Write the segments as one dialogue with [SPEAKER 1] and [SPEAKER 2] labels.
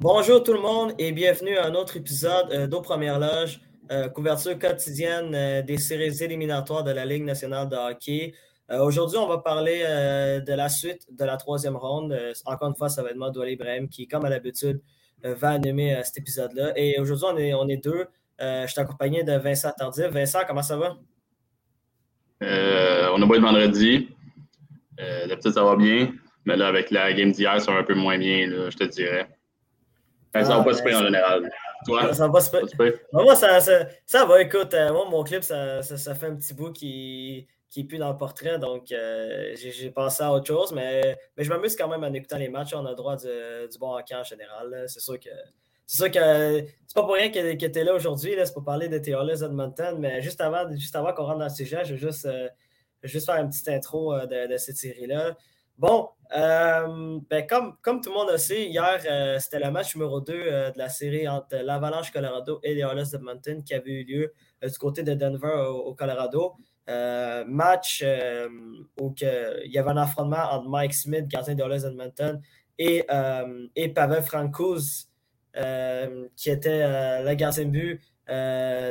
[SPEAKER 1] Bonjour tout le monde et bienvenue à un autre épisode euh, d'Aux Premières euh, couverture quotidienne euh, des séries éliminatoires de la Ligue nationale de hockey. Aujourd'hui, on va parler de la suite de la troisième ronde. encore une fois, ça va être moi, Douali Ibrahim, qui, comme à l'habitude, va animer cet épisode-là. Et aujourd'hui, on est, on est deux. je suis accompagné de Vincent Tardif. Vincent, comment ça va?
[SPEAKER 2] on a beau être vendredi. D'habitude, ça va bien. Mais là, avec la game d'hier, ça va un peu moins bien, je te dirais. Ça va pas se payer en général. Toi,
[SPEAKER 1] ça va payer. Moi, ça, ça, ça, va. Écoute, euh, moi, mon clip, ça, ça, fait un petit bout qui, qui est plus dans le portrait. Donc, euh, j'ai pensé à autre chose. Mais, mais je m'amuse quand même en écoutant les matchs. On a droit du, du bon hockey en général. C'est sûr que. C'est sûr que c'est pas pour rien que, tu es là aujourd'hui. C'est pour parler de Theolis Edmonton. Mais juste avant, juste avant qu'on rentre dans le sujet, je vais juste, euh, juste faire une petite intro de, de cette série-là. Bon, euh, ben comme, comme tout le monde le sait, hier, euh, c'était le match numéro 2 euh, de la série entre l'Avalanche Colorado et les de Mountain qui avait eu lieu du côté de Denver au, Colorado. Match où il y avait un affrontement entre Mike Smith, gardien de Mountain, et, et Pavel Francouz, qui était le gardien de but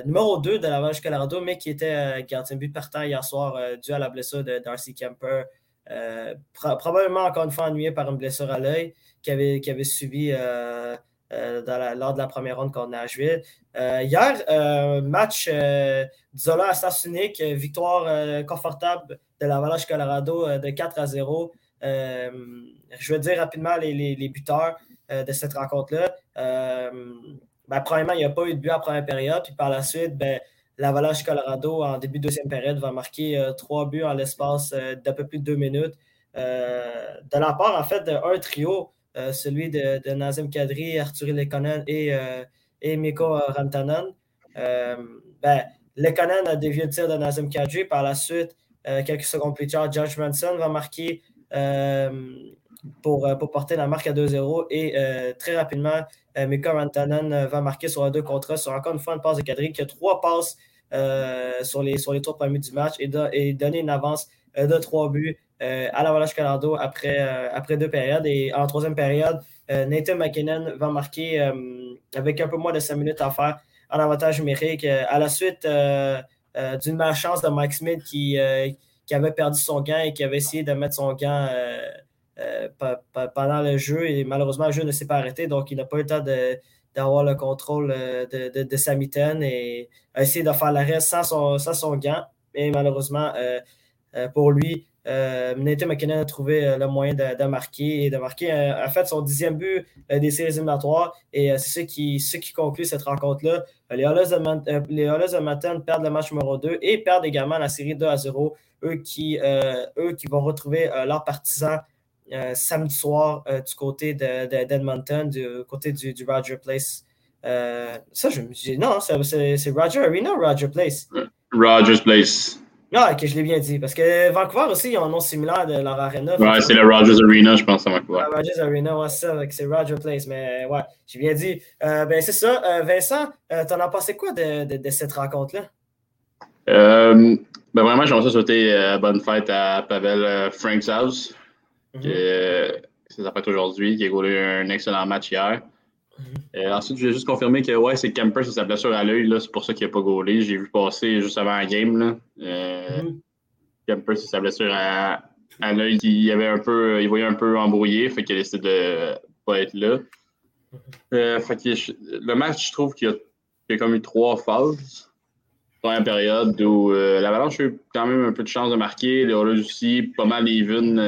[SPEAKER 1] numéro 2 de l'Avalanche Colorado, mais qui était gardien de but partant hier soir dû à la blessure de Darcy Kemper. Euh, probablement encore une fois ennuyé par une blessure à l'œil avait, avait subi euh, euh, lors de la première ronde contre Nashville. hier, match Zola à sens victoire confortable de l'Avalanche Colorado de 4 à 0. je vais dire rapidement les, buteurs de cette rencontre-là. Ben, premièrement, il n'y a pas eu de but en première période. Puis par la suite, ben, l'Avalanche Colorado, en début de deuxième période, va marquer euh, trois buts en l'espace euh, peu plus de deux minutes. Euh, de la part, en fait, d'un trio, celui de, Nazem Kadri, Arthur Lekonen et, et Mikko Rantanen. ben, Lekonen a dévié le tir de Nazem Kadri. Par la suite, quelques secondes plus tard, Josh Manson va marquer pour, pour, porter la marque à 2-0. Et très rapidement, Mikko Rantanen va marquer sur un 2 contre sur encore une fois une passe de Kadri qui a trois passes euh, sur, les, sur les trois premiers du match et, donner une avance euh, de trois buts euh, à l'Avalanche Colorado après, après deux périodes. Et en troisième période, Nathan McKinnon va marquer avec un peu moins de cinq minutes à faire en avantage numérique à la suite d'une malchance de Mike Smith qui, qui avait perdu son gant et qui avait essayé de mettre son gant pendant le jeu et malheureusement le jeu ne s'est pas arrêté donc il n'a pas eu le temps de, d'avoir le contrôle euh, de, de, sa mitaine et essayer de faire l'arrêt sans son, sans son gant. Mais malheureusement, euh, euh, pour lui, Nathan McKinnon a trouvé le moyen de, marquer et de marquer en fait son dixième but des séries éliminatoires. Et c'est ce qui, ce qui conclut cette rencontre-là. Les Hollis de, Manton perdent le match numéro 2 et perdent également la série 2 à 0. Eux qui, eux qui vont retrouver leurs partisans euh, samedi soir euh, du côté d'Edmonton, du côté du, Roger Place. Euh, ça, je me dis, non, c'est Roger Arena ou Roger Place?
[SPEAKER 2] Rogers Place.
[SPEAKER 1] Ah, ok, je l'ai bien dit. Parce que Vancouver aussi, ils ont un nom similaire de leur arena.
[SPEAKER 2] Ouais, c'est le Rogers Arena, je pense, à Vancouver.
[SPEAKER 1] Ah, Rogers Arena, ouais, c'est ça, c'est Roger Place. Mais ouais, j'ai bien dit. ben, c'est ça. Vincent, t'en as pensé quoi de, de, de cette rencontre-là?
[SPEAKER 2] ben, vraiment, j'aimerais souhaiter bonne fête à Pavel Frank's House. Mm -hmm. ça fait aujourd'hui, qui a goulé un excellent match hier. Mhm. ensuite, je vais juste confirmer que ouais, c'est Kemper, c'est sa blessure à l'œil, c'est pour ça qu'il n'a pas gaulé. J'ai vu passer juste avant la game. Là. Euh, mhm. C'est sa blessure à, à l'œil. Il, avait un peu, il voyait un peu embrouillé, fait qu'il a décidé de pas être là. Mhm. Euh, fait que le match, je trouve qu'il y, a, comme eu trois phases. Première période où euh, l'Avalanche a eu quand même un peu de chance de marquer. Les Oilers aussi, pas mal even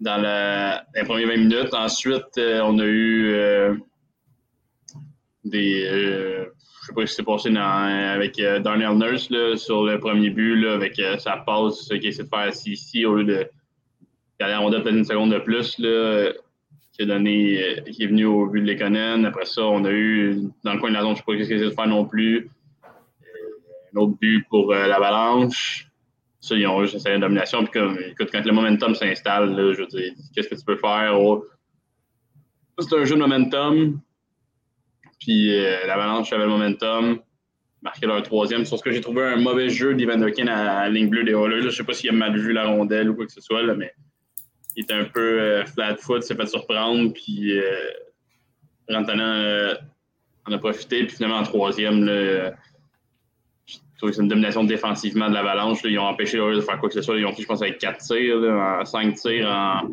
[SPEAKER 2] dans les premières 20 minutes. Ensuite, euh, on a eu euh, des. Euh, je sais pas ce qui s'est passé avec Darnell Nurse là, sur le premier but, là, avec sa passe qu'il essaie de faire ici au lieu de. Il a peut-être une seconde de plus, là, qui, donné, qui est venu au but de Lekonen. Après ça, on a eu, dans le coin de la zone, je ne sais pas ce qu'il essaie de faire non plus. Un autre but pour l'Avalanche. Ça, ils ont eu une domination. Puis comme, écoute, quand le momentum s'installe, je veux dire, qu'est-ce que tu peux faire? Oh, c'est un jeu de momentum. Puis euh, l'Avalanche avait le momentum. Marqué leur troisième. Sur ce que j'ai trouvé un mauvais jeu d'Evander à la ligne bleue des Oilers. Je ne sais pas s'il a mal vu la rondelle ou quoi que ce soit, là, mais il était un peu euh, flat foot, s'est fait surprendre. Puis euh, euh, en a profité. Puis finalement, en troisième, là, c'est une domination défensivement de l'Avalanche. Ils ont empêché les de faire quoi que ce soit. Ils ont fait, je pense, avec 4 tirs, 5 tirs en,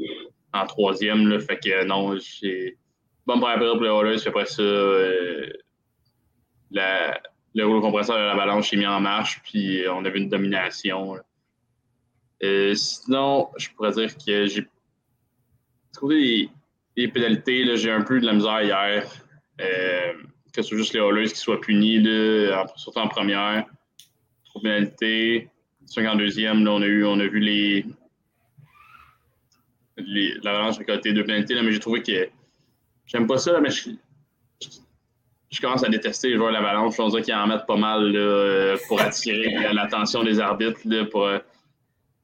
[SPEAKER 2] en troisième. Fait que non, j'ai. Bonne première période pour les Oilers. Puis après ça, euh, le rouleau compresseur de l'Avalanche est mis en marche. Puis on a vu une domination. Euh, sinon, je pourrais dire que j'ai trouvé des, pénalités. J'ai un peu de la misère hier. Euh, que ce soit juste les Oilers qui soient punis, surtout en première trop pénalité. 52e, là, on a, eu, on a vu les, les l'Avalanche récolter deux pénalités, là, mais j'ai trouvé que j'aime pas ça, mais je, je, commence à détester les joueurs de l'Avalanche. Je pense qu'ils en mettent pas mal là, pour attirer l'attention des arbitres, là, pour,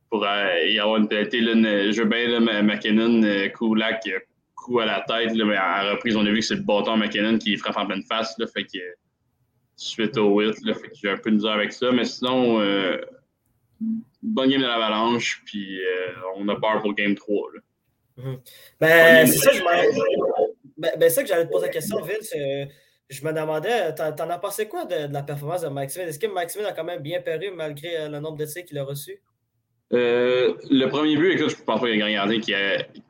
[SPEAKER 2] pour euh, y avoir une pénalité. Là, je veux bien là, McKinnon, euh, Kulak, coup à la tête, là, mais à reprise, on a vu que c'est le bâton McKinnon qui frappe en pleine face. Là, fait que suite au 8. Là, fait que j'ai un peu de misère avec ça. Mais sinon, euh, bonne game de l'Avalanche, puis euh, on a peur pour game 3. Là.
[SPEAKER 1] Mhm. Ben, c'est ça, je ben, ben, ça que j'allais te poser la question, Vince. Euh, je me demandais, t'en, as pensé quoi de, la performance de Mike Smith? Est-ce que Mike Smith a quand même bien paru malgré le nombre de tirs qu'il a reçus?
[SPEAKER 2] le premier but, écoute, je ne pense pas qu'il y a un gardien qui,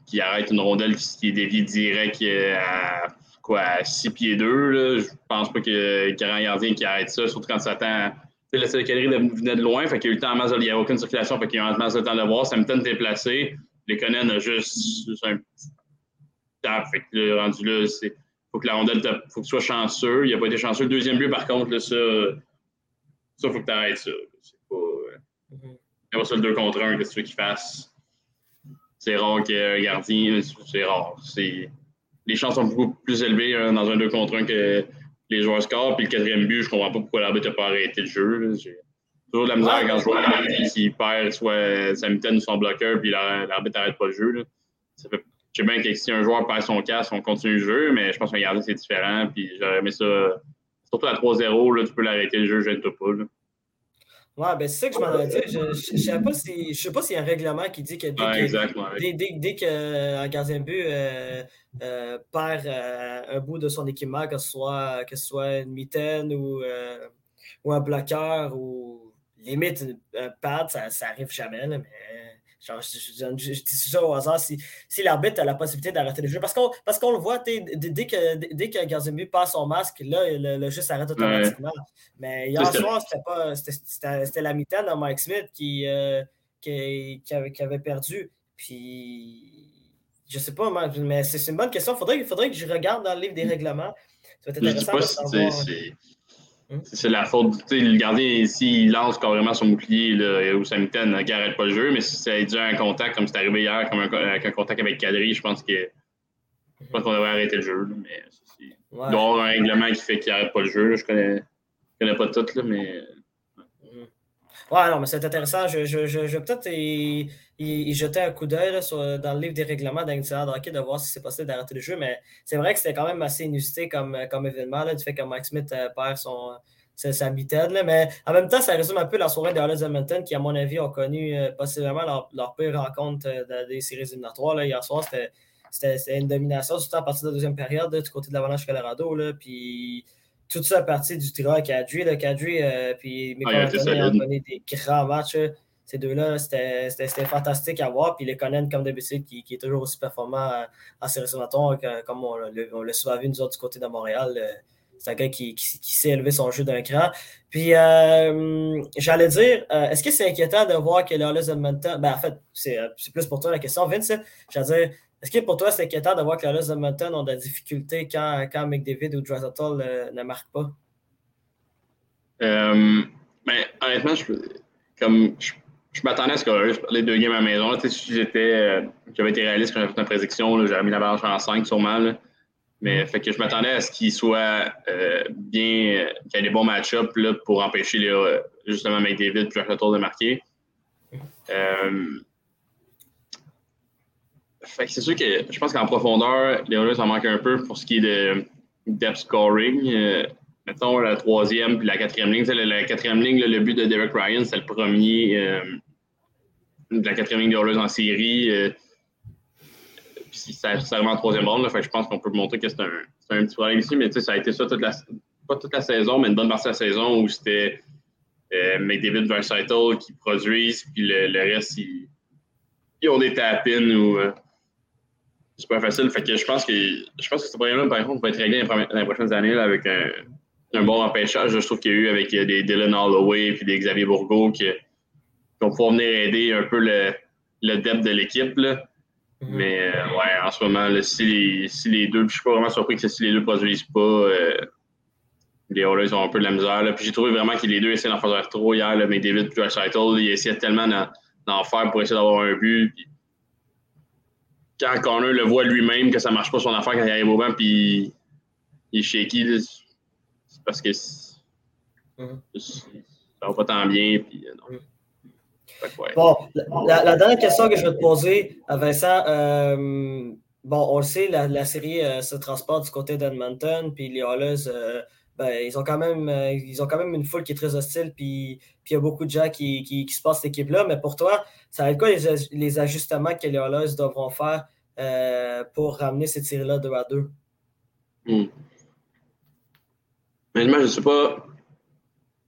[SPEAKER 2] qui, arrête une rondelle qui, qui est déviée direct à quoi, à 6 pieds 2. Là. Je pense pas qu'il y a un gardien qui arrête ça, surtout quand ça attend. Tu sais, le calerie venait de loin, fait qu'il y a eu le temps masse, il n'y a aucune circulation, fait qu'il y a eu de temps de voir. Samton était placé. Les Conan a juste, juste un petit tap. Fait que là, rendu là, il faut que la rondelle, faut que tu sois chanceux. Il n'a pas été chanceux. Le deuxième but, par contre, là, ça, ça, faut que tu arrêtes ça. C'est pas. Il n'y a pas ça le 2 contre 1, qu'est-ce que tu veux qu'il fasse? C'est rare qu'un gardien, c'est rare. C'est les chances sont beaucoup plus élevées hein, dans un 2 contre 1 que les joueurs scorent. Puis le quatrième but, je comprends pas pourquoi l'arbitre n'a pas arrêté le jeu. J'ai toujours de la misère quand je vois s'il perd soit sa mitaine ou son bloqueur, puis l'arbitre n'arrête pas le jeu. Ça fait, je sais bien que si un joueur perd son casque, on continue le jeu, mais je pense qu'un gardien, c'est différent. Puis j'aurais aimé ça. Surtout à 3-0, tu peux l'arrêter le jeu, je ne pas. Là.
[SPEAKER 1] Ouais, ben c'est ça que je m'en ai dit. Je ne sais pas s'il si, y a un règlement qui dit que dès, dès, dès, qu'un gardien de but euh, euh, perd euh, un bout de son équipement, que ce soit, que ce soit une mitaine ou, ou un bloqueur ou limite un pad, ça, ça arrive jamais. mais je, dis ça au hasard, si, si l'arbitre a la possibilité d'arrêter le jeu. Parce qu'on parce qu'on le voit, dès que dès passe son masque, là, le, jeu s'arrête automatiquement. Mais hier soir, c'était la mitaine de Mike Smith qui, euh, qui, qui, avait, qui, avait, perdu. Puis, je sais pas, mais c'est une bonne question. Il faudrait, faudrait que je regarde dans le livre des mm. règlements.
[SPEAKER 2] Ça va être intéressant de savoir. Hmm? C'est la faute. Le gardien, s'il lance carrément son bouclier là, ou sa mitaine, n'arrête pas le jeu, mais si ça a dû un contact, comme c'est arrivé hier, comme un, avec un contact avec Kadri, je pense que je pense qu'on devrait arrêter le jeu. mais il doit y avoir un règlement qui fait qu'il n'arrête pas le jeu. Je connais, connais pas tout, là, mais.
[SPEAKER 1] Hmm. Ouais, non, mais c'est intéressant. Je, je, je, je peut-être y, jeter un coup d'œil dans le livre des règlements d'un de hockey de voir si c'est possible d'arrêter le jeu. Mais c'est vrai que c'était quand même assez inusité comme, comme événement, là, du fait que Mike Smith euh, perd son, sa mitaine. Mais en même temps, ça résume un peu la soirée des Hollis Edmonton qui, à mon avis, ont connu euh, possiblement leur, leur, pire rencontre euh, des séries éliminatoires. Là. Hier soir, c'était une domination, surtout à partir de la deuxième période du côté de l'Avalanche Colorado. Là, puis tout ça à partir du Kadri. Là, Kadri euh, puis mes ah, ont donné des grands matchs. Ces deux-là, c'était fantastique à voir. Puis les Conan, comme d'habitude, qui, qui, est toujours aussi performant en séries éliminatoires, comme on, l'a souvent vu nous autres du côté de Montréal. C'est un gars qui, qui, s'est élevé son jeu d'un cran. Puis, euh, j'allais dire, euh, est-ce que c'est inquiétant de voir que les Edmonton, ben en fait, euh, c'est plus pour toi la question, Vince. J'allais dire, est-ce que pour toi, c'est inquiétant de voir que les Edmonton ont de la difficulté quand, quand McDavid ou Drexler ne marquent pas?
[SPEAKER 2] Euh, ben, honnêtement, je, comme, je, m'attendais à ce que je parlais de deux games à la maison. si j'étais, j'avais été réaliste quand j'avais fait ma prédiction, j'avais mis la balance en 5 sûrement. Là. Mais fait que je m'attendais à ce qu'il soit euh, bien, qu'il y ait des bons match-ups pour empêcher les, euh, justement McDavid puis le tour de marquer. c'est sûr que je pense qu'en profondeur, les Oilers en manquent un peu pour ce qui est de depth scoring. mettons la troisième puis la quatrième ligne. La, quatrième ligne, le but de Derek Ryan, c'est le premier de la quatrième ligne Oilers en série. puis c'est vraiment en troisième ronde. je pense qu'on peut montrer que c'est un, un, petit problème ici, mais ça a été ça toute la, pas toute la saison, mais une bonne partie de la saison où c'était euh, McDavid Versatile qui produisent, puis le, reste, ils, ont des tapines ou. Euh, c'est pas facile. Fait que je pense que je pense que ce problème-là, par contre, va être réglé dans les prochaines années avec un, bon empêchage. Je trouve qu'il y a eu avec euh, des Dylan Holloway puis des Xavier Bourgault qui, vont pouvoir venir aider un peu le, le depth de l'équipe. Mm-hmm. Mais ouais, en ce moment, si, les, si les deux, je suis pas vraiment surpris que si les deux produisent pas, les Oilers ont un peu de la misère. Puis j'ai trouvé vraiment que les deux essayaient d'en faire trop hier. Là, mais David et Shuttle, ils essayaient tellement d'en faire pour essayer d'avoir un but. Puis quand Connor le voit lui-même que ça marche pas son affaire quand il arrive au banc, puis il est shaky, c'est parce que mm-hmm. ça va pas tant bien. Puis, euh, non.
[SPEAKER 1] Bon, la, dernière question que je vais te poser, euh, Vincent, euh, bon, on le sait, la, série se transporte du côté d'Edmonton, puis les Oilers ben, ils, ont quand même, euh, ils ont quand même une foule qui est très hostile, puis, il y a beaucoup de gens qui, qui, se passent cette équipe-là. Mais pour toi, ça va être quoi les, ajustements que les Oilers devront faire euh, pour ramener cette série-là 2 à 2?
[SPEAKER 2] Hmm. je ne sais pas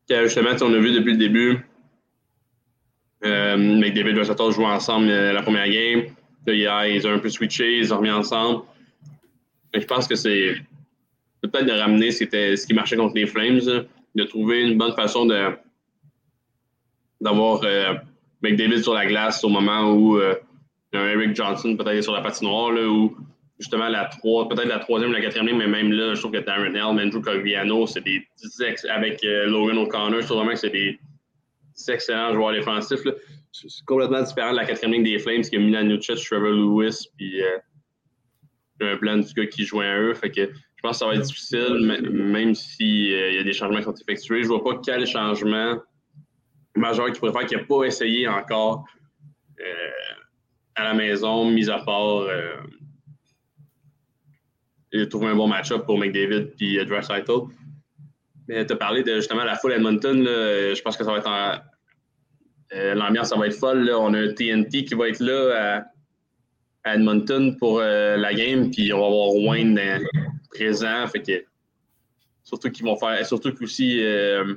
[SPEAKER 2] quel ajustement on a vu depuis le début. Euh, McDavid et Rosato jouent ensemble euh, la première game. ils ont un peu switché, ils ont remis ensemble. je pense que c'est peut-être de ramener ce qui marchait contre les Flames, de trouver une bonne façon de d'avoir euh, McDavid sur la glace au moment où euh, Eric Johnson peut-être sur la patinoire, où justement la peut-être la troisième ou la quatrième mais même là, je trouve que Darren Helm, Andrew Cogliano, c'est des avec euh, Logan O'Connor, je trouve vraiment que c'est des excellents joueurs défensifs. C'est complètement différent de la quatrième ligne des Flames qui a Milan Lucic, Trevor Lewis, puis euh, un plan du gars qui jouait à eux. Fait que je pense que ça va être difficile, même s'il euh, y a des changements qui sont effectués. Je vois pas quel changement majeur qui pourrait faire qu'il n'a pas essayé encore euh, à la maison, mis à part euh, de trouver un bon match-up pour McDavid et Dressaitl. Mais tu as parlé de justement la foule Edmonton. je pense que ça va être L'ambiance, ça va être folle. On a un TNT qui va être là à, Edmonton pour la game, puis on va avoir Wayne présent. Fait que, surtout qu'ils vont faire. Surtout qu'aussi euh,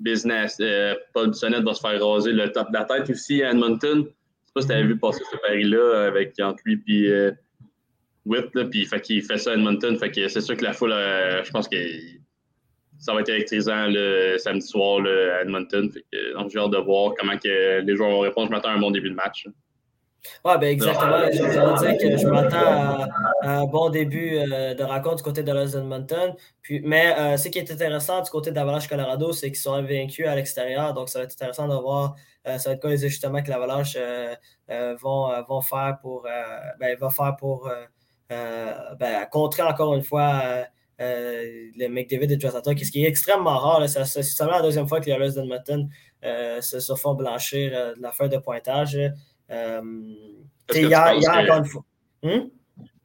[SPEAKER 2] Business, euh, Paul Bissonnette va se faire raser le top de la tête aussi à Edmonton. Je sais pas si tu avais vu passer ce pari-là avec entre lui et euh, Whip, puis fait qu'il fait ça à Edmonton. Fait que c'est sûr que la foule, je pense que ça va être électrisant le samedi soir à Edmonton. Donc j'ai hâte de voir comment que les joueurs vont répondre. Je m'attends à un bon début de match.
[SPEAKER 1] Oui, ben exactement. Je veux dire que je m'attends à, un bon début euh, de rencontre du côté de Los Edmonton. Puis, mais euh, ce qui est intéressant du côté d'Avalanche Colorado, c'est qu'ils sont invaincus à l'extérieur. Donc, ça va être intéressant de voir euh, ça les ajustements que l'Avalanche vont, vont faire pour, ben, va faire pour ben, contrer encore une fois le McDavid et Jossata, ce qui est extrêmement rare. C'est seulement la deuxième fois que les Los Edmonton se, se, font blanchir de la feuille de pointage. Euh, il y a, encore une fois.
[SPEAKER 2] Hmm?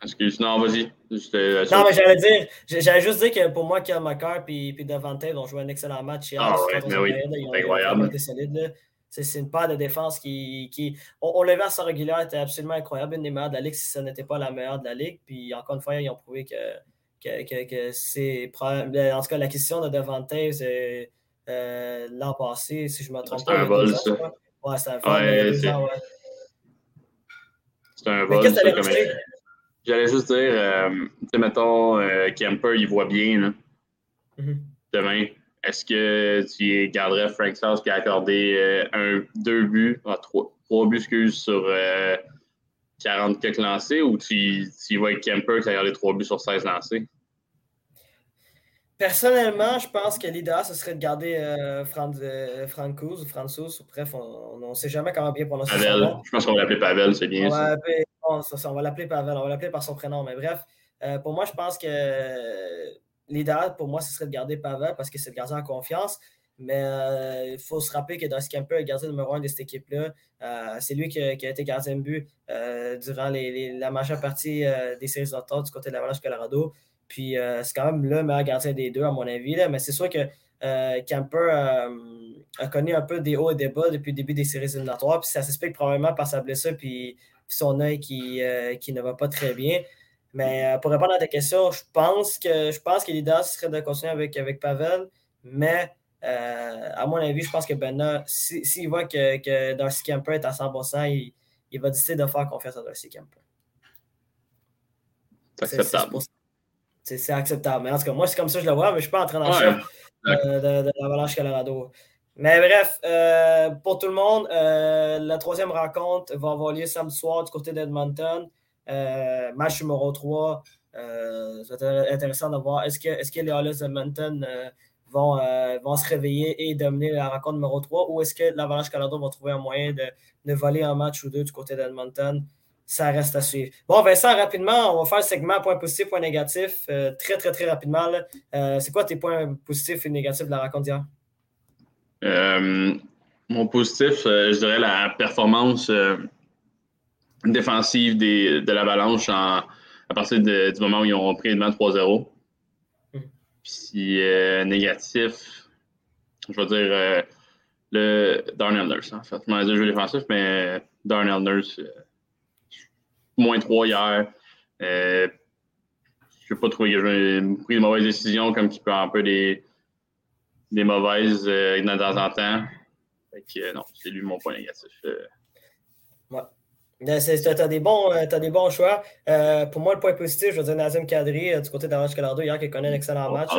[SPEAKER 2] Excuse, non, vas-y.
[SPEAKER 1] Euh, non, mais j'allais dire, j'allais juste dire que pour moi, Kiel McCarr et puis Devante ont joué un excellent match.
[SPEAKER 2] Ah, ouais, mais oui, c'est incroyable.
[SPEAKER 1] C'est une paire de défense qui. qui on, on l'a vu à sa régulière, était absolument incroyable. Une des meilleures de la Ligue, si ce n'était pas la meilleure de la Ligue. Puis encore une fois, ils ont prouvé que, que, que, que c'est. En tout cas, la question de Devante euh, l'an passé, si je me trompe
[SPEAKER 2] pas. C'est un vol, ça.
[SPEAKER 1] Ouais, c'est un vol.
[SPEAKER 2] C'est un vol. J'allais juste dire, euh, tu sais, mettons, euh, Kemper, il voit bien mm-hmm. demain. Est-ce que tu garderais Frank Sauce qui a accordé euh, un, deux buts, ah, trois, trois buts excuse, sur 40 quelques lancés ou tu, tu vas avec Kemper qui a gardé trois buts sur 16 lancés?
[SPEAKER 1] Personnellement, je pense que l'idéal, ce serait de garder euh, euh Francouz ou Francouz. Bref, on ne sait jamais comment bien prononcer
[SPEAKER 2] Pavel. Je pense qu'on va l'appeler Pavel, c'est bien on ça.
[SPEAKER 1] On va l'appeler Pavel, on va l'appeler par son prénom. Mais bref, euh, pour moi, je pense que l'idéal, pour moi, ce serait de garder Pavel parce que c'est le gardien en confiance. Mais euh, il faut se rappeler que Darcy Camper est gardien numéro un de cette équipe-là. Euh, c'est lui qui a, été gardien de but durant la majeure partie des séries de du côté de l'Avalanche Colorado. Puis c'est quand même le meilleur gardien des deux, à mon avis. Mais c'est sûr que Camper a connu un peu des hauts et des bas depuis le début des séries éliminatoires. Puis ça s'explique probablement par sa blessure puis son œil qui, qui ne va pas très bien. Mais pour répondre à ta question, je pense que je pense que serait de continuer avec, avec Pavel, mais euh, à mon avis, je pense que Benna, s'il voit que, que Darcy Camper est à 100%, il, il, va décider de faire confiance à Darcy Camper.
[SPEAKER 2] C'est acceptable.
[SPEAKER 1] C'est acceptable. Mais en tout cas, moi, c'est comme ça que je le vois, mais je ne suis pas en train d'en ouais, euh, de, de, l'Avalanche Colorado. Mais bref, euh, pour tout le monde, la troisième rencontre va avoir lieu samedi soir du côté d'Edmonton. match numéro 3. ça va être intéressant de voir est-ce que, est -ce que les Oilers d'Edmonton vont, euh, vont se réveiller et dominer la rencontre numéro 3 ou est-ce que l'Avalanche Canada va trouver un moyen de, de, voler un match ou deux du côté d'Edmonton? Ça reste à suivre. Bon, Vincent, rapidement, on va faire le segment point positif, point négatif. Euh, très, très, très rapidement. Euh, c'est quoi tes points positifs et négatifs de la rencontre d'hier?
[SPEAKER 2] mon positif, je dirais la performance défensive des, de l'Avalanche à partir du moment où ils ont pris le match 3-0. Puis euh, négatif, je vais dire euh, le Darnell Nurse, en fait. Je m'en jeu défensif, mais Darnell Nurse, euh, moins 3 hier. je n'ai pas trouvé que j'ai pris de mauvaises décisions, comme qui peut un peu des, des mauvaises de temps en temps. Fait non, c'est lui mon point négatif.
[SPEAKER 1] Ben, tu as, des bons, euh, as des bons choix. Euh, pour moi, le point positif, je veux dire Nazim Kadri euh, du côté d'Orange Colorado hier qui connaît un excellent match.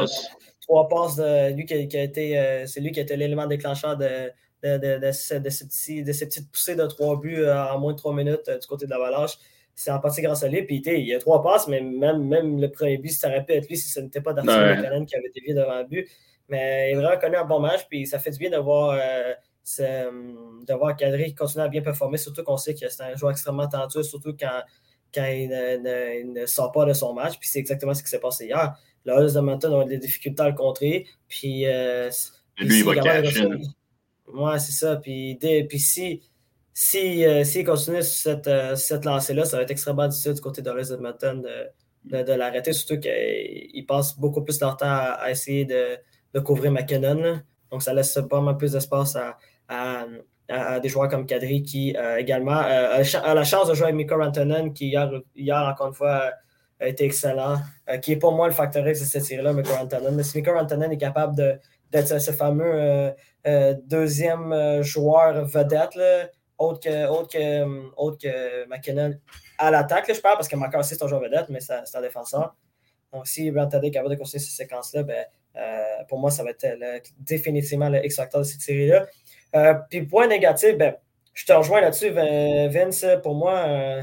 [SPEAKER 1] Trois passes de lui qui, a été. c'est lui qui a été l'élément déclencheur de, de, de, de, ces petits, de, ces petites poussées de trois buts en moins de trois minutes du côté de l'Avalanche. C'est en partie grâce à lui. Puis il y a trois passes, mais même, même le premier but, ça aurait pu être lui si ce n'était pas Darcy ouais. qui avait dévié devant le but. Mais il a vraiment connu un bon match. Puis ça fait du bien de voir euh, de voir Kadri continuer à bien performer, surtout qu'on sait que c'est un joueur extrêmement talentueux, surtout quand, quand il, ne, sort pas de son match. Puis c'est exactement ce qui s'est passé hier. Le Hulls de Mountain ont des difficultés à le contrer. Puis, euh,
[SPEAKER 2] lui, il va cacher.
[SPEAKER 1] Ouais, c'est ça. Puis, puis si, si, euh, continue sur cette, cette lancée-là, ça va être extrêmement difficile du côté de Hulls de Mountain de, de, l'arrêter, surtout qu'il passe beaucoup plus de temps à, essayer de, de, couvrir McKinnon. Donc, ça laisse pas mal plus d'espace à, à, des joueurs comme Kadri qui euh, également euh, a la chance de jouer avec Miko Rantanen qui hier, encore une fois, a été excellent, euh, qui est pour moi le facteur X de cette série-là, Miko Rantanen. Mais si Miko Rantanen est capable d'être ce fameux deuxième joueur vedette, autre, que, autre, que, autre que McKinnon à l'attaque, je parle, parce que McCarthy c'est un joueur vedette, mais c'est un défenseur. Donc, si Rantanen est capable de construire cette séquence-là, ben, pour moi, ça va être définitivement le X-Factor de cette série-là. Euh, puis point négatif, ben, je te rejoins là-dessus, Vince. Pour moi, euh,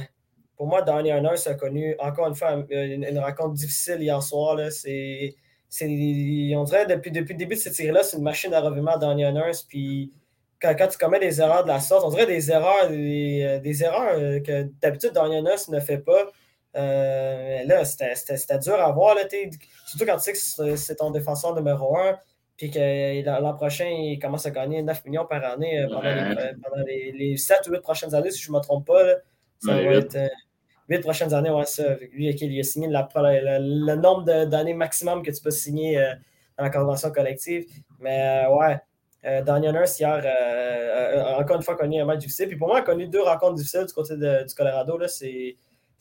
[SPEAKER 1] pour moi, Nurse a connu encore une fois une, rencontre difficile hier soir. C'est, on dirait depuis, depuis le début de cette série-là, c'est une machine à revirement Danny Nurse. Puis quand, quand, tu commets des erreurs de la sorte, on dirait des erreurs, des, erreurs que d'habitude Danny Nurse ne fait pas. Euh, là, c'était dur à voir. Là, surtout quand tu sais que c'est ton défenseur numéro un puis que l'an prochain, il commence à gagner 9 millions par année euh, pendant, les, 7 ou 8 prochaines années, si je ne me trompe pas. ça va être 8 euh, prochaines années, ouais, ça. Lui, il a signé le nombre d'années maximum que tu peux signer euh, dans la convention collective. Mais ouais, Daniel Nurse, hier, encore une fois, a connu un match difficile. Puis pour moi, il a connu deux rencontres difficiles du côté du Colorado. Là, ça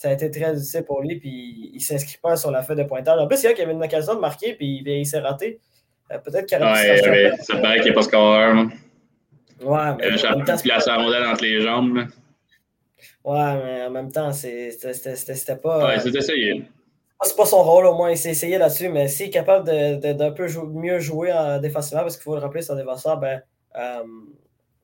[SPEAKER 1] a été très difficile pour lui, puis il ne s'inscrit pas sur la feuille de pointage. En plus, il y a qu'il avait une occasion de marquer, puis il s'est raté. Euh, peut-être qu'il
[SPEAKER 2] aurait pu ouais, Ça paraît qu'il n'est pas scoreur.
[SPEAKER 1] Ouais, mais.
[SPEAKER 2] A même temps, place la rondelle entre les jambes.
[SPEAKER 1] Ouais, mais en même temps, c'était pas.
[SPEAKER 2] Ouais, c'est essayé.
[SPEAKER 1] C'est pas son rôle, au moins, il s'est essayé là-dessus, mais s'il est capable d'un peu mieux jouer en défensivement, parce qu'il faut le rappeler, son défenseur, ben, euh,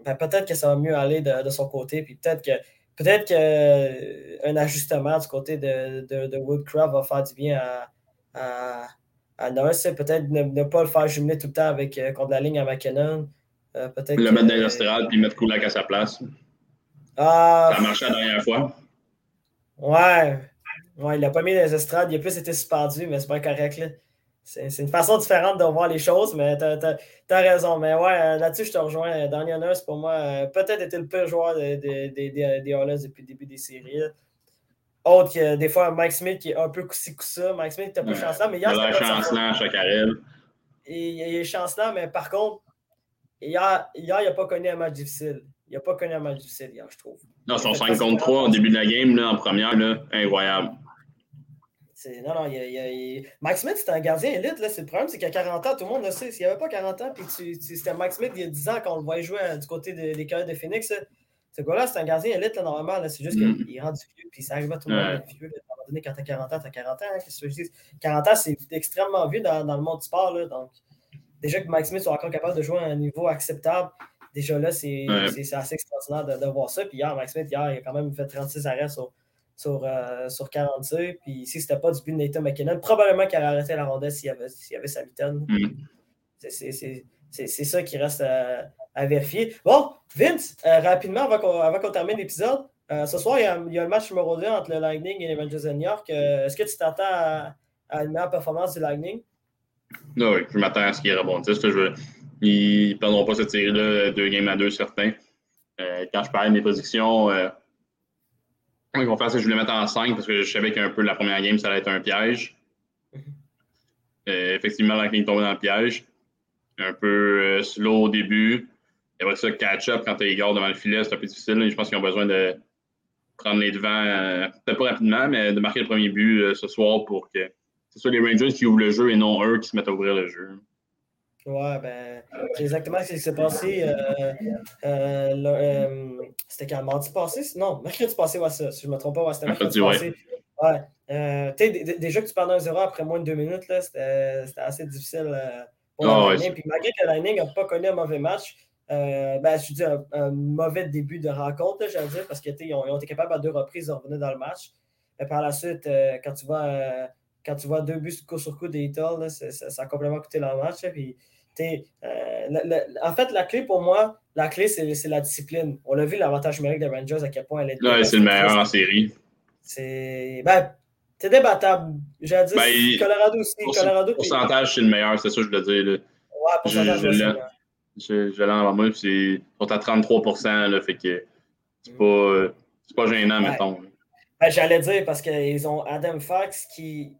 [SPEAKER 1] ben peut-être que ça va mieux aller de, de son côté, puis peut-être que peut-être qu'un ajustement du côté de, de, de, Woodcraft va faire du bien à, à, à Norris, peut-être ne, pas le faire jumeler tout le temps avec, euh, contre la ligne à McKinnon.
[SPEAKER 2] Euh, peut-être le mettre dans les estrades puis mettre Kulak à sa place.
[SPEAKER 1] Ah,
[SPEAKER 2] ça a marché la dernière fois.
[SPEAKER 1] Ouais. Ouais, il n'a pas mis les estrades. Il a plus été suspendu, mais c'est pas correct. Là. c'est une façon différente de voir les choses, mais tu as, raison. Mais ouais, là-dessus, je te rejoins. Daniel Nurse, pour moi, peut-être était le pire joueur des des depuis le début des séries. Autre que des fois, Mike Smith qui est un peu coussi ça. Mike Smith n'était pas chancelant, mais hier,
[SPEAKER 2] il a chancelant arrêt.
[SPEAKER 1] Il, il est chancelant, mais par contre, hier, hier il n'a pas connu un match difficile. Il n'a pas connu un match difficile hier, je trouve.
[SPEAKER 2] Non, son 5 contre 3 au début de la game, là, en première, là, incroyable.
[SPEAKER 1] Non, non, il, il, Mike Smith, c'est un gardien élite. Là. C'est le problème, c'est qu'à 40 ans, tout le monde le sait. S'il n'y avait pas 40 ans, puis c'était Mike Smith il y a 10 ans qu'on le voyait jouer euh, du côté des Coyotes de Phoenix, ce gars-là, c'est un gardien élite, là, normalement. C'est juste mm. qu'il est rendu vieux, puis ça arrive à tout le monde vieux. à un moment donné, quand tu as 40 ans, tu as 40 ans. Hein, qu'est-ce que je dis? 40 ans, c'est extrêmement vieux dans, dans, le monde du sport. Là, donc, déjà que Mike Smith soit encore capable de jouer à un niveau acceptable, déjà là, c'est assez extraordinaire de, de, voir ça. Puis hier, Mike Smith, hier, il a quand même fait 36 arrêts sur, sur, euh, sur 42. Puis si c'était pas du but de Nathan McKinnon, probablement qu'il aurait arrêté la rondelle s'il y avait, avait sa mitaine. Mm. C'est ça qui reste à, vérifier. Bon, Vince, euh, rapidement, avant qu'on termine l'épisode, euh, ce soir, il y, a, il y, a, le match numéro 2 entre le Lightning et les Rangers de New York. Est-ce que tu t'attends à, une meilleure performance du Lightning?
[SPEAKER 2] Non, oui, je m'attends à ce qu'il rebondisse. Je, ils ne perdront pas cette série-là, deux games à deux, certains. quand je parlais de mes prédictions, ils vont faire, c'est que je voulais mettre en 5 parce que je savais qu'un peu la première game, ça allait être un piège. Mhm. Euh, effectivement, la ligne tombait dans le piège. Un peu euh, slow au début. Et après ça, catch-up quand tu es devant le filet, c'est un peu difficile. Je pense qu'ils ont besoin de prendre les devants, euh, peut-être pas rapidement, mais de marquer le premier but ce soir pour que ce soit les Rangers qui ouvrent le jeu et non eux qui se mettent à ouvrir le jeu.
[SPEAKER 1] Ouais, ben, c'est exactement ce qui s'est passé. Euh, euh, euh, c'était quand mardi passé? Non, mercredi passé, ouais, ça, si je ne me trompe pas, ouais, c'était mercredi passé. Ouais. Euh, déjà que tu perds un 0 après moins de deux minutes, c'était assez difficile pour oh, le Lightning. Puis malgré que le Lightning n'a pas connu un mauvais match, ben, je dis un, mauvais début de rencontre, j'allais dire, parce qu'ils ont, ont, été capables à deux reprises de revenir dans le match. Et par la suite, quand tu vois quand tu vois deux buts coup sur coup des ça, ça, a complètement coûté leur match. puis, euh, en fait, la clé pour moi, la clé, c'est la discipline. On l'a vu, l'avantage numérique des Rangers, à quel point elle est.
[SPEAKER 2] Ouais, c'est le meilleur en série.
[SPEAKER 1] C'est. Ben, c'est débattable. J'ai dit ben, Colorado aussi.
[SPEAKER 2] Pour
[SPEAKER 1] Colorado,
[SPEAKER 2] pourcentage, c'est le meilleur, c'est ça que je veux dire. Là.
[SPEAKER 1] Ouais, pourcentage, je,
[SPEAKER 2] je, je, l'ai en moi, c'est sont à 33 là, fait que c'est pas, pas gênant, mettons.
[SPEAKER 1] Ben, J'allais dire parce qu'ils ont Adam Fox qui,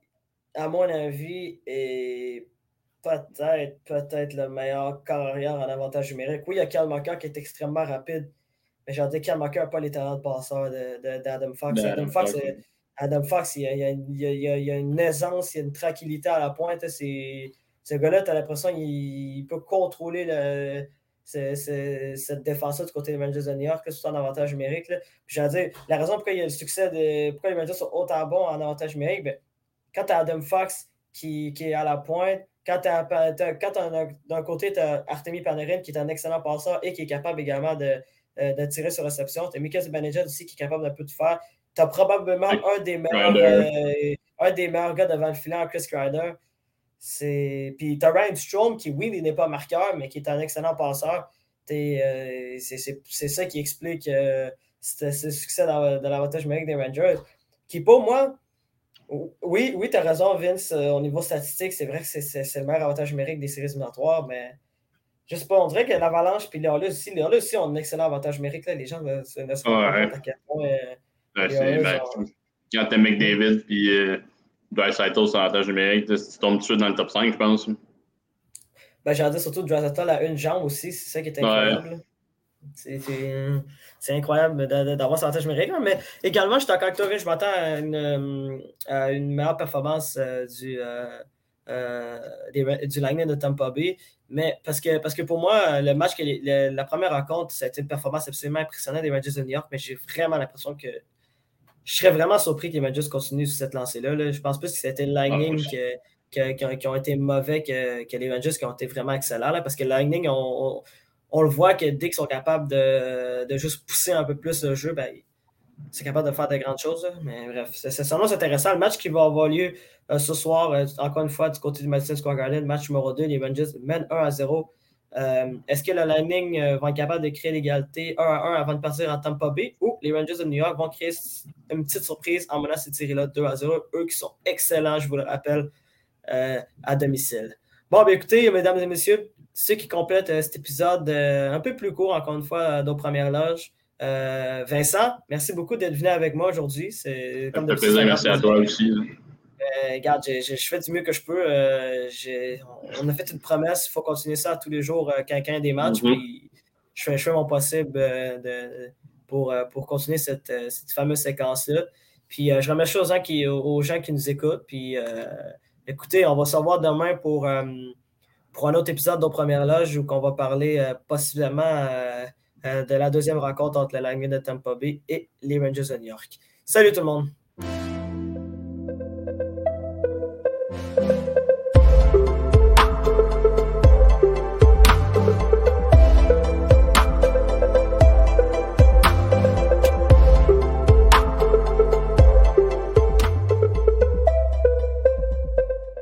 [SPEAKER 1] à mon avis, est peut-être, peut-être le meilleur carrière en avantage numérique. Oui, il y a Kalmaka qui est extrêmement rapide, mais j'ai dit Kalmaka n'a pas les talents de passeur d'Adam Fox. Adam, Fox, Adam Fox, il y, a, il, y a, une aisance, il y a une tranquillité à la pointe. Ce gars-là, tu as l'impression qu'il peut contrôler le, cette défense du côté des Rangers de New York, que ce soit en avantage numérique. Dire, la raison pourquoi il y a le succès de. pourquoi les Rangers sont autant bons en avantage numérique, ben, quand tu as Adam Fox qui, qui, est à la pointe, quand, d'un côté, tu as Artemi Panarin qui est un excellent passeur et qui est capable également de, euh, de tirer sur réception. Tu as Mika Zibanejad aussi qui est capable d'un peu de faire. Tu as probablement un des, meilleurs, euh, un des meilleurs gars devant le filet Chris Kreider. Puis tu as Ryan Strom qui, oui, il n'est pas marqueur, mais qui est un excellent passeur. Euh, c'est ça qui explique ce succès de l'avantage numérique des Rangers. Qui, pour moi, oui, oui, tu as raison, Vince. Euh, au niveau statistique, c'est vrai que c'est le meilleur avantage numérique des séries éliminatoires, mais je sais pas, on dirait que l'Avalanche puis les aussi, les aussi ont un excellent avantage numérique. Là. Les gens ne, se rendent pas compte à quel point. Euh,
[SPEAKER 2] ben, Quand tu McDavid puis euh, Dreisaitl sur numérique, tu tombes tout de suite dans le top 5, je pense.
[SPEAKER 1] Ben, dire surtout Dreisaitl a une jambe aussi, c'est ça qui est incroyable. C'est incroyable d'avoir ce avantage numérique. Mais également, je suis d'accord avec toi, je m'attends à une, meilleure performance euh, du, euh, euh, du Lightning de Tampa Bay. Mais parce que, parce que pour moi, le match, que la première rencontre, ça a été une performance absolument impressionnante des Rangers de New York, mais j'ai vraiment l'impression que je serais vraiment surpris que les Rangers continuent sur cette lancée-là. Là. Je pense plus que c'était le Lightning ah, qui, ont été mauvais que, que, les Rangers qui ont été vraiment excellents. Là, parce que le Lightning, on, on le voit que dès qu'ils sont capables de, juste pousser un peu plus le jeu, ben, c'est capable de faire de grandes choses. Mais bref, c'est c'est intéressant. Le match qui va avoir lieu euh, ce soir, euh, encore une fois, du côté du Madison Square Garden, match numéro 2, les Rangers mènent 1 à 0. Euh, est-ce que le Lightning vont être capables de créer l'égalité 1 à 1 avant de partir en Tampa Bay ou les Rangers de New York vont créer une petite surprise en menant cette série-là 2 à 0? Eux qui sont excellents, je vous le rappelle. à domicile. Bon, bien écoutez, mesdames et messieurs, ceux qui complètent cet épisode un peu plus court, encore une fois, nos premières loges. Vincent, merci beaucoup d'être venu avec moi aujourd'hui. C'est
[SPEAKER 2] comme plaisir, merci à toi aussi.
[SPEAKER 1] Regarde, je fais du mieux que je peux. on a fait une promesse, il faut continuer ça tous les jours, quelqu'un des matchs. Mm-hmm. puis je, fais, mon possible de, pour, euh, pour continuer cette, euh, cette fameuse séquence-là. Puis euh, je remercie aux gens, qui, aux gens qui nous écoutent. Puis écoutez, on va se revoir demain pour, pour un autre épisode de Première Loge où on va parler possiblement de la deuxième rencontre entre la Lightning de Tampa Bay et les Rangers de New York. Salut tout le monde!